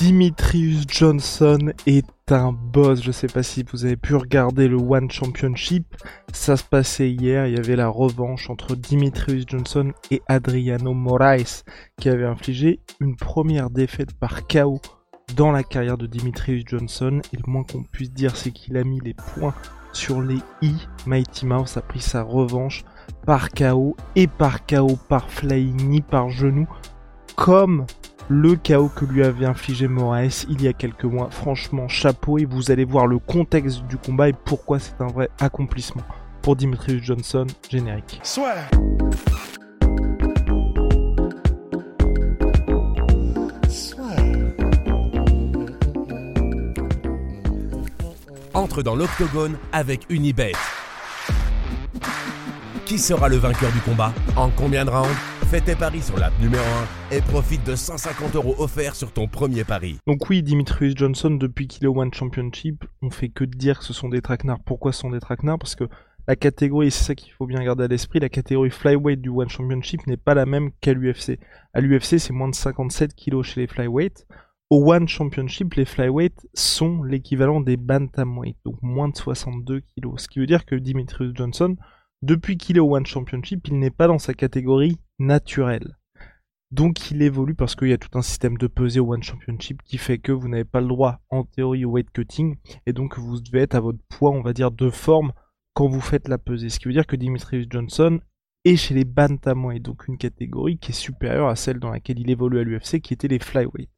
Dimitrius Johnson est un boss. Je sais pas si vous avez pu regarder le One Championship. Ça se passait hier. Il y avait la revanche entre Dimitrius Johnson et Adriano Moraes qui avait infligé une première défaite par KO dans la carrière de Dimitrius Johnson. Et le moins qu'on puisse dire, c'est qu'il a mis les points sur les i. Mighty Mouse a pris sa revanche par KO et par KO par flying knee, par genou, comme le chaos que lui avait infligé Moraes il y a quelques mois. Franchement, chapeau et vous allez voir le contexte du combat et pourquoi c'est un vrai accomplissement pour Dimitrius Johnson, générique. Entre dans l'octogone avec Unibet. Qui sera le vainqueur du combat? En combien de rounds? Fais tes paris sur l'app numéro 1 et profite de 150 euros offerts sur ton premier pari. Donc oui, Dimitrius Johnson, depuis qu'il est au One Championship, on fait que dire que ce sont des traquenards. Pourquoi ce sont des traquenards? Parce que la catégorie, c'est ça qu'il faut bien garder à l'esprit, la catégorie flyweight du One Championship n'est pas la même qu'à l'UFC. À l'UFC, c'est moins de 57 kilos chez les flyweight. Au One Championship, les flyweight sont l'équivalent des bantamweight, donc moins de 62 kilos. Ce qui veut dire que Dimitrius Johnson, depuis qu'il est au One Championship, il n'est pas dans sa catégorie naturelle. Donc il évolue parce qu'il y a tout un système de pesée au One Championship qui fait que vous n'avez pas le droit en théorie au weight cutting et donc vous devez être à votre poids, on va dire, de forme quand vous faites la pesée. Ce qui veut dire que Dimitrius Johnson est chez les bantamweight, donc une catégorie qui est supérieure à celle dans laquelle il évolue à l'UFC, qui était les flyweight.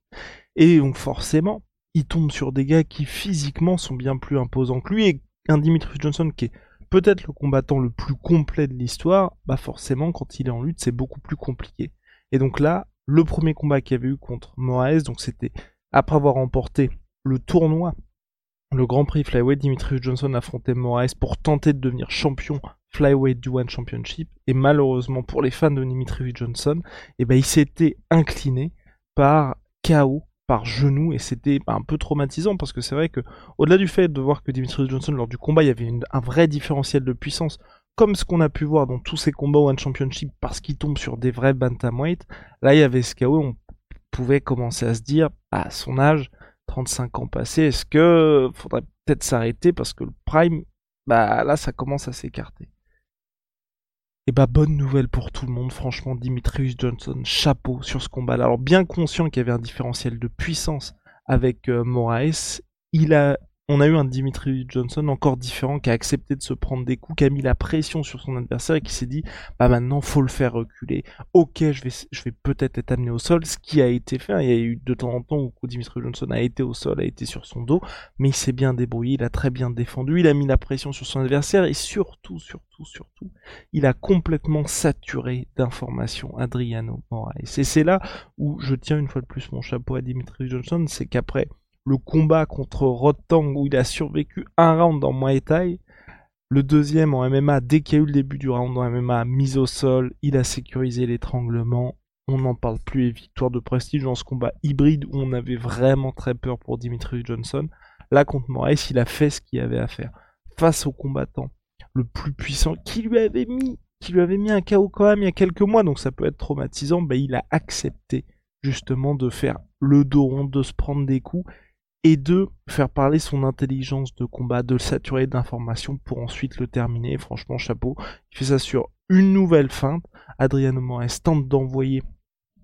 Et donc forcément, il tombe sur des gars qui physiquement sont bien plus imposants que lui et un Dimitrius Johnson qui est peut-être le combattant le plus complet de l'histoire, bah forcément quand il est en lutte c'est beaucoup plus compliqué. Et donc là, le premier combat qu'il y avait eu contre Moraes, donc c'était après avoir remporté le tournoi, le Grand Prix Flyweight, Dimitrius Johnson affrontait Moraes pour tenter de devenir champion Flyweight du One Championship. Et malheureusement pour les fans de Dimitrius Johnson, ben, il s'était incliné par KO par genou et c'était un peu traumatisant parce que c'est vrai que au-delà du fait de voir que Dimitrius Johnson lors du combat il y avait un vrai différentiel de puissance comme ce qu'on a pu voir dans tous ces combats One Championship parce qu'il tombe sur des vrais bantamweight là il y avait ce KO on pouvait commencer à se dire à son âge 35 ans passés est-ce que faudrait peut-être s'arrêter parce que le prime bah là ça commence à s'écarter et bah bonne nouvelle pour tout le monde, franchement Dimitrius Johnson, chapeau sur ce combat-là. Alors bien conscient qu'il y avait un différentiel de puissance avec euh, Moraes, il a, on a eu un Dimitrius Johnson encore différent qui a accepté de se prendre des coups, qui a mis la pression sur son adversaire et qui s'est dit bah maintenant faut le faire reculer. Ok, je vais, je vais peut-être être amené au sol, ce qui a été fait. hein. Il y a eu de temps en temps où Dimitrius Johnson a été au sol, a été sur son dos, mais il s'est bien débrouillé, il a très bien défendu, il a mis la pression sur son adversaire et surtout, surtout, surtout, il a complètement saturé d'informations Adriano Moraes. Et c'est là où je tiens une fois de plus mon chapeau à Dimitri Johnson, c'est qu'après le combat contre Rotang où il a survécu un round dans Muay Thai, le deuxième en MMA, dès qu'il y a eu le début du round en MMA, mise au sol, il a sécurisé l'étranglement. On n'en parle plus et victoire de prestige dans ce combat hybride où on avait vraiment très peur pour Dimitri Johnson. Là contre Moraes, il a fait ce qu'il avait à faire face au combattant le plus puissant qui lui avait mis qui lui avait mis un KO quand même il y a quelques mois donc ça peut être traumatisant bah, il a accepté justement de faire le dos rond de se prendre des coups et de faire parler son intelligence de combat de le saturer d'informations pour ensuite le terminer franchement chapeau il fait ça sur une nouvelle feinte Adriano Moraes tente d'envoyer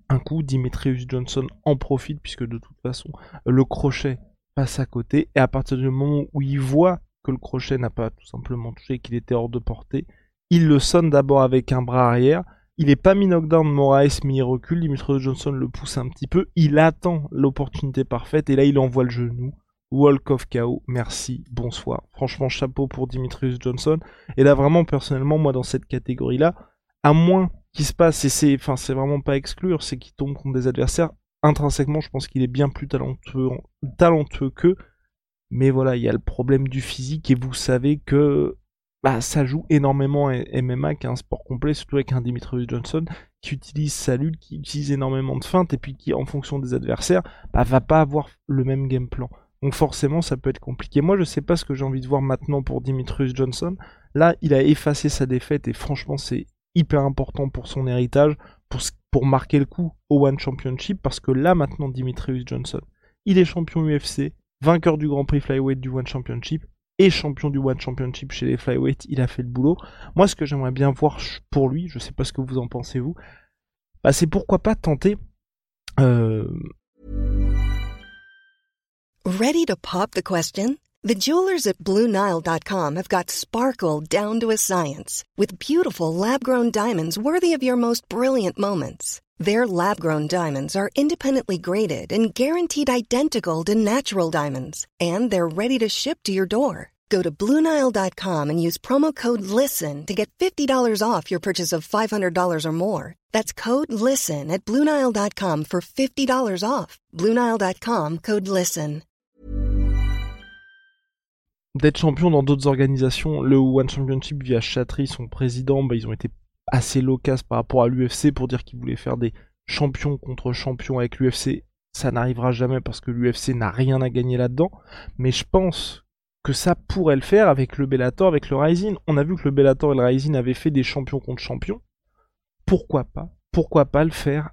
un coup Dimitrius Johnson en profite puisque de toute façon le crochet passe à côté et à partir du moment où il voit que le crochet n'a pas tout simplement touché, qu'il était hors de portée. Il le sonne d'abord avec un bras arrière. Il n'est pas mis knockdown Moraes, mais il recule. Dimitri Johnson le pousse un petit peu. Il attend l'opportunité parfaite et là il envoie le genou. Walk of KO, merci, bonsoir. Franchement, chapeau pour Dimitrius Johnson. Et là, vraiment, personnellement, moi, dans cette catégorie-là, à moins qui se passe, et c'est, c'est vraiment pas exclure, c'est qu'il tombe contre des adversaires. Intrinsèquement, je pense qu'il est bien plus talentueux, talentueux qu'eux. Mais voilà, il y a le problème du physique, et vous savez que bah, ça joue énormément MMA, qui est un sport complet, surtout avec un Dimitrius Johnson, qui utilise sa lutte, qui utilise énormément de feintes, et puis qui, en fonction des adversaires, bah, va pas avoir le même game plan. Donc forcément, ça peut être compliqué. Moi, je sais pas ce que j'ai envie de voir maintenant pour Dimitrius Johnson. Là, il a effacé sa défaite, et franchement, c'est hyper important pour son héritage, pour, pour marquer le coup au One Championship, parce que là, maintenant, Dimitrius Johnson, il est champion UFC, vainqueur du Grand Prix Flyweight du One Championship, et champion du One Championship chez les Flyweight, il a fait le boulot. Moi, ce que j'aimerais bien voir pour lui, je sais pas ce que vous en pensez vous, bah, c'est pourquoi pas tenter. Euh... Ready to pop the question? The jewelers at BlueNile.com have got sparkle down to a science with beautiful lab-grown diamonds worthy of your most brilliant moments. Their lab grown diamonds are independently graded and guaranteed identical to natural diamonds, and they're ready to ship to your door. Go to Bluenile.com and use promo code LISTEN to get $50 off your purchase of $500 or more. That's code LISTEN at Bluenile.com for $50 off. Bluenile.com code LISTEN. D'être champion dans d'autres organisations, le One Championship via Chatry, son président, bah, ils ont été assez loquace par rapport à l'UFC pour dire qu'il voulait faire des champions contre champions avec l'UFC. Ça n'arrivera jamais parce que l'UFC n'a rien à gagner là-dedans. Mais je pense que ça pourrait le faire avec le Bellator, avec le Rising. On a vu que le Bellator et le Rising avaient fait des champions contre champions. Pourquoi pas? Pourquoi pas le faire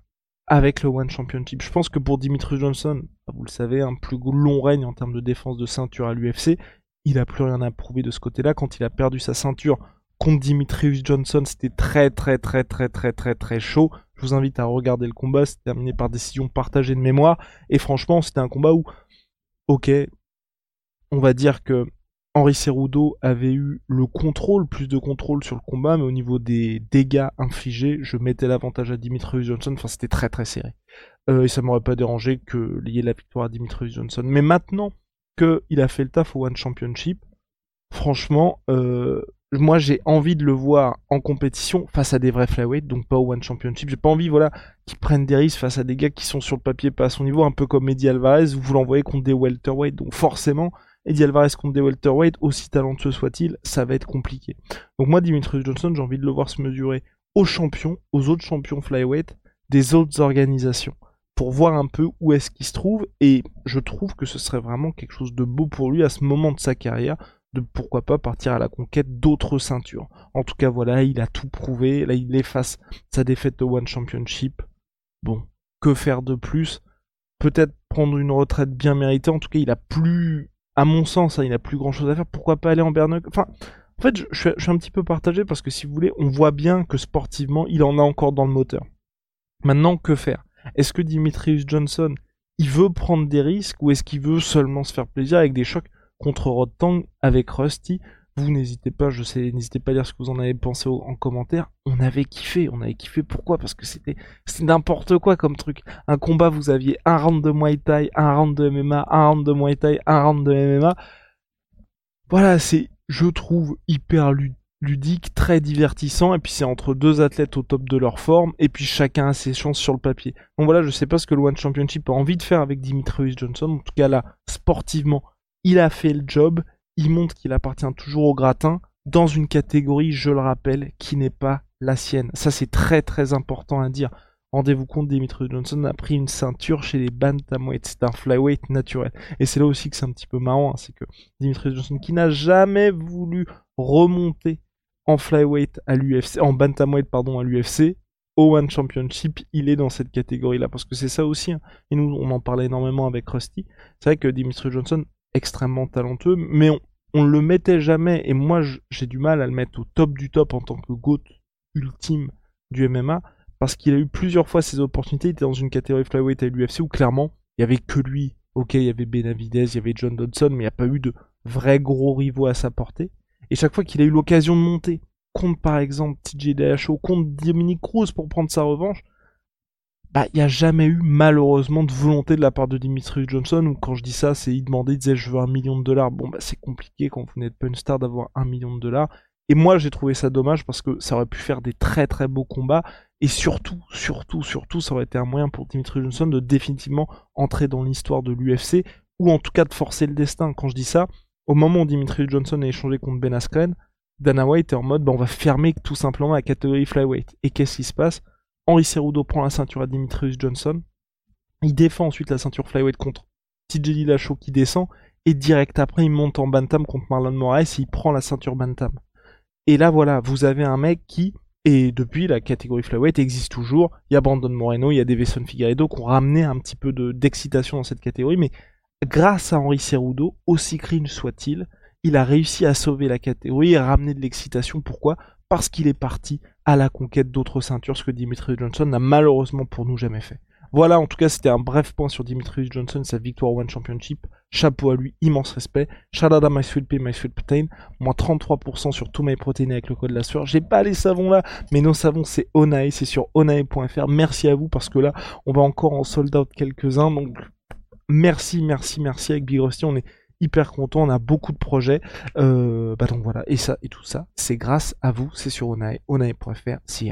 avec le One Championship? Je pense que pour Dimitri Johnson, vous le savez, un plus long règne en termes de défense de ceinture à l'UFC. Il n'a plus rien à prouver de ce côté-là. Quand il a perdu sa ceinture contre Dimitrius Johnson, c'était très très très très très très très chaud. Je vous invite à regarder le combat, c'est terminé par décision partagée de mémoire. Et franchement, c'était un combat où, ok, on va dire que Henri Cerudo avait eu le contrôle, plus de contrôle sur le combat, mais au niveau des dégâts infligés, je mettais l'avantage à Dimitrius Johnson. Enfin, c'était très très serré. Euh, et ça m'aurait pas dérangé que lier la victoire à Dimitrius Johnson. Mais maintenant qu'il a fait le taf au One Championship, franchement, euh, moi j'ai envie de le voir en compétition face à des vrais flyweight, donc pas au One Championship. J'ai pas envie, voilà, qu'ils prennent des risques face à des gars qui sont sur le papier pas à son niveau, un peu comme Eddie Alvarez, vous l'envoyez contre des welterweight. Donc forcément, Eddie Alvarez contre des welterweight, aussi talentueux soit-il, ça va être compliqué. Donc moi, Dimitri Johnson, j'ai envie de le voir se mesurer aux champions, aux autres champions flyweight des autres organisations pour voir un peu où est-ce qu'il se trouve et je trouve que ce serait vraiment quelque chose de beau pour lui à ce moment de sa carrière de pourquoi pas partir à la conquête d'autres ceintures. En tout cas, voilà, il a tout prouvé. Là, il efface sa défaite au One Championship. Bon, que faire de plus? Peut-être prendre une retraite bien méritée. En tout cas, il a plus, à mon sens, hein, il a plus grand chose à faire. Pourquoi pas aller en Bernock Enfin, en fait, je, suis un petit peu partagé parce que si vous voulez, on voit bien que sportivement, il en a encore dans le moteur. Maintenant, que faire? Est-ce que Dimitrius Johnson, il veut prendre des risques ou est-ce qu'il veut seulement se faire plaisir avec des chocs? Contre Rotang avec Rusty. Vous n'hésitez pas, je sais, n'hésitez pas à dire ce que vous en avez pensé en commentaire. On avait kiffé, on avait kiffé. Pourquoi? Parce que c'était, n'importe quoi comme truc. Un combat, vous aviez un round de Muay Thai, un round de MMA, un round de Muay Thai, un round de MMA. Voilà, c'est, je trouve, hyper ludique, très divertissant, et puis c'est entre deux athlètes au top de leur forme, et puis chacun a ses chances sur le papier. Donc voilà, je sais pas ce que le One Championship a envie de faire avec Dimitrius Johnson, en tout cas là, sportivement, il a fait le job, il montre qu'il appartient toujours au gratin, dans une catégorie, je le rappelle, qui n'est pas la sienne. Ça, c'est très très important à dire. Rendez-vous compte, Dimitri Johnson a pris une ceinture chez les bantamweight. C'est un flyweight naturel. Et c'est là aussi que c'est un petit peu marrant, hein, c'est que Dimitri Johnson, qui n'a jamais voulu remonter en flyweight à l'UFC, en bantamweight pardon à l'UFC, au One Championship, il est dans cette catégorie-là parce que c'est ça aussi. Hein. Et nous, on en parlait énormément avec Rusty. C'est vrai que Dimitri Johnson extrêmement talentueux, mais on, on le mettait jamais, et moi j'ai du mal à le mettre au top du top en tant que GOAT ultime du MMA, parce qu'il a eu plusieurs fois ses opportunités, il était dans une catégorie flyweight à l'UFC où clairement, il y avait que lui. Ok, il y avait Benavidez, il y avait John Dodson, mais il n'y a pas eu de vrais gros rivaux à sa portée. Et chaque fois qu'il a eu l'occasion de monter, contre par exemple TJ Dillashaw, contre Dominic Cruz pour prendre sa revanche, bah, il n'y a jamais eu malheureusement de volonté de la part de Dimitri Johnson, ou quand je dis ça, c'est il demandait, il disait je veux un million de dollars. Bon, bah c'est compliqué quand vous n'êtes pas une star d'avoir un million de dollars. Et moi, j'ai trouvé ça dommage parce que ça aurait pu faire des très très beaux combats. Et surtout, surtout, surtout, ça aurait été un moyen pour Dimitri Johnson de définitivement entrer dans l'histoire de l'UFC, ou en tout cas de forcer le destin. Quand je dis ça, au moment où Dimitri Johnson a échangé contre Ben Askren, Dana White est en mode, bah, on va fermer tout simplement la catégorie flyweight. Et qu'est-ce qui se passe? Henri Cerudo prend la ceinture à Dimitrius Johnson. Il défend ensuite la ceinture flyweight contre TJ Dillashaw qui descend. Et direct après, il monte en bantam contre Marlon Moraes et il prend la ceinture bantam. Et là, voilà, vous avez un mec qui, et depuis, la catégorie flyweight existe toujours. Il y a Brandon Moreno, il y a Davison Figueiredo qui ont ramené un petit peu d'excitation dans cette catégorie. Mais grâce à Henri Cerudo, aussi cringe soit-il, il a réussi à sauver la catégorie et ramener de l'excitation. Pourquoi? Parce qu'il est parti à la conquête d'autres ceintures, ce que Dimitri Johnson n'a malheureusement pour nous jamais fait. Voilà, en tout cas, c'était un bref point sur Dimitri Johnson, sa victoire One Championship. Chapeau à lui, immense respect. Shout out à My Sweet Pea, My Sweet Protein. Moins 33% sur tous mes protéines avec le code de la sueur. J'ai pas les savons là, mais nos savons c'est Onae, c'est sur onae.fr. Merci à vous parce que là, on va encore en sold out quelques-uns. Donc, merci, merci, merci avec Big Rusty. Hyper content, on a beaucoup de projets. Euh, bah donc et ça et tout ça, c'est grâce à vous, c'est sur Onae, onae.fr, si